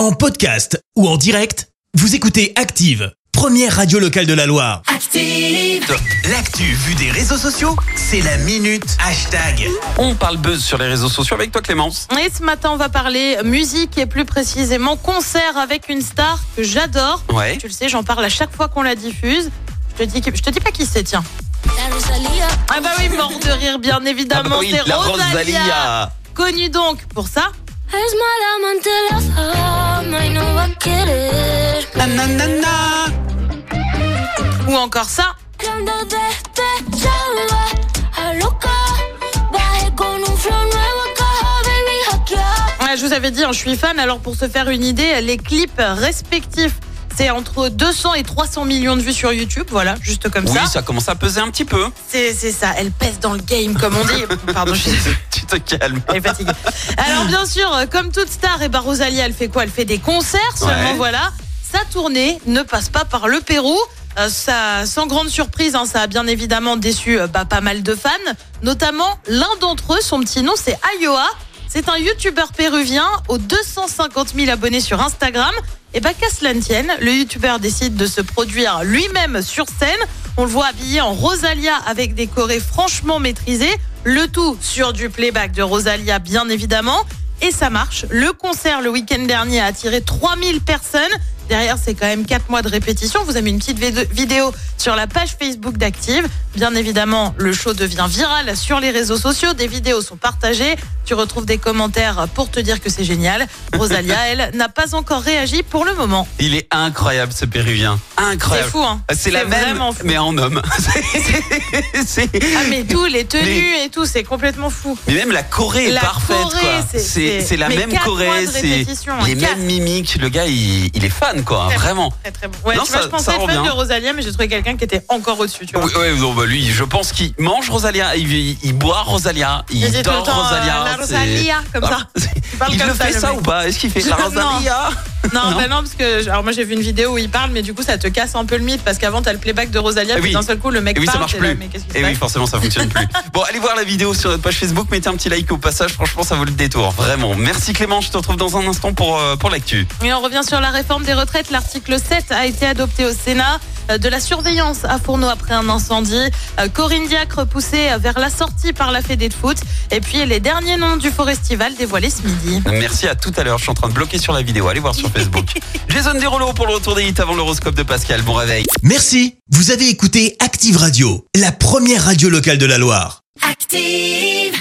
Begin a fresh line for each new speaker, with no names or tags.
En podcast ou en direct, vous écoutez Active, première radio locale de la Loire.
Active.
L'actu vue des réseaux sociaux, c'est la minute hashtag.
On parle buzz sur les réseaux sociaux avec toi Clémence.
Et ce matin, on va parler musique et plus précisément concert avec une star que j'adore.
Ouais.
Tu le sais, j'en parle à chaque fois qu'on la diffuse. Je te dis, que- je te dis pas qui c'est, tiens. Ah bah oui, mort de rire, bien
Ah bah
évidemment,
oui,
c'est
la
Rosalia.
Rosalia.
Connue donc pour ça.
Es mala amante la fama y no va a querer.
Nanana.
Ou encore ça. Ouais, je vous avais dit, hein, je suis fan. Alors pour se faire une idée, les clips respectifs, c'est entre 200 et 300 millions de vues sur YouTube. Voilà, juste comme
Oui,
ça.
ça commence à peser un petit peu.
C'est ça, elle pèse dans le game, comme on dit. Pardon, je
te calmes.
Elle est fatiguée. Alors bien sûr, comme toute star, et bah Rosalia, elle fait quoi? Elle fait des concerts seulement,
Ouais.
voilà. Sa tournée ne passe pas par le Pérou. Euh, ça, sans grande surprise, hein, ça a bien évidemment déçu euh, bah, pas mal de fans, notamment l'un d'entre eux, son petit nom c'est Ayoa. C'est un youtubeur péruvien aux 250 000 abonnés sur Instagram. Et bah qu'à cela ne tienne, le youtubeur décide de se produire lui-même sur scène. On le voit habillé en Rosalia avec des chorés franchement maîtrisés. Le tout sur du playback de Rosalia, bien évidemment. Et ça marche. Le concert le week-end dernier a attiré 3000 personnes. Derrière, c'est quand même 4 mois de répétition. Vous avez une petite vid- vidéo sur la page Facebook d'Active. Bien évidemment, le show devient viral sur les réseaux sociaux. Des vidéos sont partagées. Tu retrouves des commentaires pour te dire que c'est génial. Rosalia, elle, n'a pas encore réagi pour le moment.
Il est incroyable ce péruvien.
C'est
Incroyable.
fou, hein
C'est la même,
fou.
mais en homme. C'est- c'est-
Ah, mais tout, les tenues et tout, c'est complètement fou.
Mais même la Corée est
La
parfaite,
Corée, c'est-
C'est
c'est-
c'est la
mais
même Corée, c'est les mêmes mimiques. Le gars, il, il est fan, quoi.
Très.
Vraiment.
Très très bon. Ouais,
Non,
tu vois,
ça-
je pensais être fan
bien.
de Rosalia, mais j'ai trouvé quelqu'un qui était encore au-dessus, tu vois.
Oui, ouais, bah lui, je pense qu'il mange Rosalia, il, il- il boit Rosalia, il, dort Rosalia.
euh, la Rosalia, comme ça. Il parle
Il
comme
le
ça,
fait
le
ça
mec.
ou pas? Est-ce qu'il fait la. Rosalia?
Non,
Non.
bah non, parce que alors moi j'ai vu une vidéo où il parle, mais du coup ça te casse un peu le mythe parce qu'avant t'as le playback de Rosalia, puis
oui.
d'un seul coup le mec
Et oui, ça
parle.
marche
t'es là,
plus.
mais
Et oui,
passe
forcément, ça fonctionne plus. Bon, allez voir la vidéo sur notre page Facebook, mettez un petit like au passage, franchement, ça vaut le détour. Vraiment. Merci Clément, je te retrouve dans un instant pour, euh, pour l'actu.
Et on revient sur la réforme des retraites. L'article 7 a été adopté au Sénat. Euh, De la surveillance à Fourneau après un incendie. Euh, Corinne Diacre poussée vers la sortie par la Fédé de foot. Et puis les derniers noms du Forestival dévoilés ce midi.
Merci à tout à l'heure, je suis en train de bloquer sur la vidéo, allez voir sur Facebook. Jason Derulo pour le retour des hits avant l'horoscope de Pascal, bon réveil.
Merci, vous avez écouté Active Radio, la première radio locale de la Loire.
Active.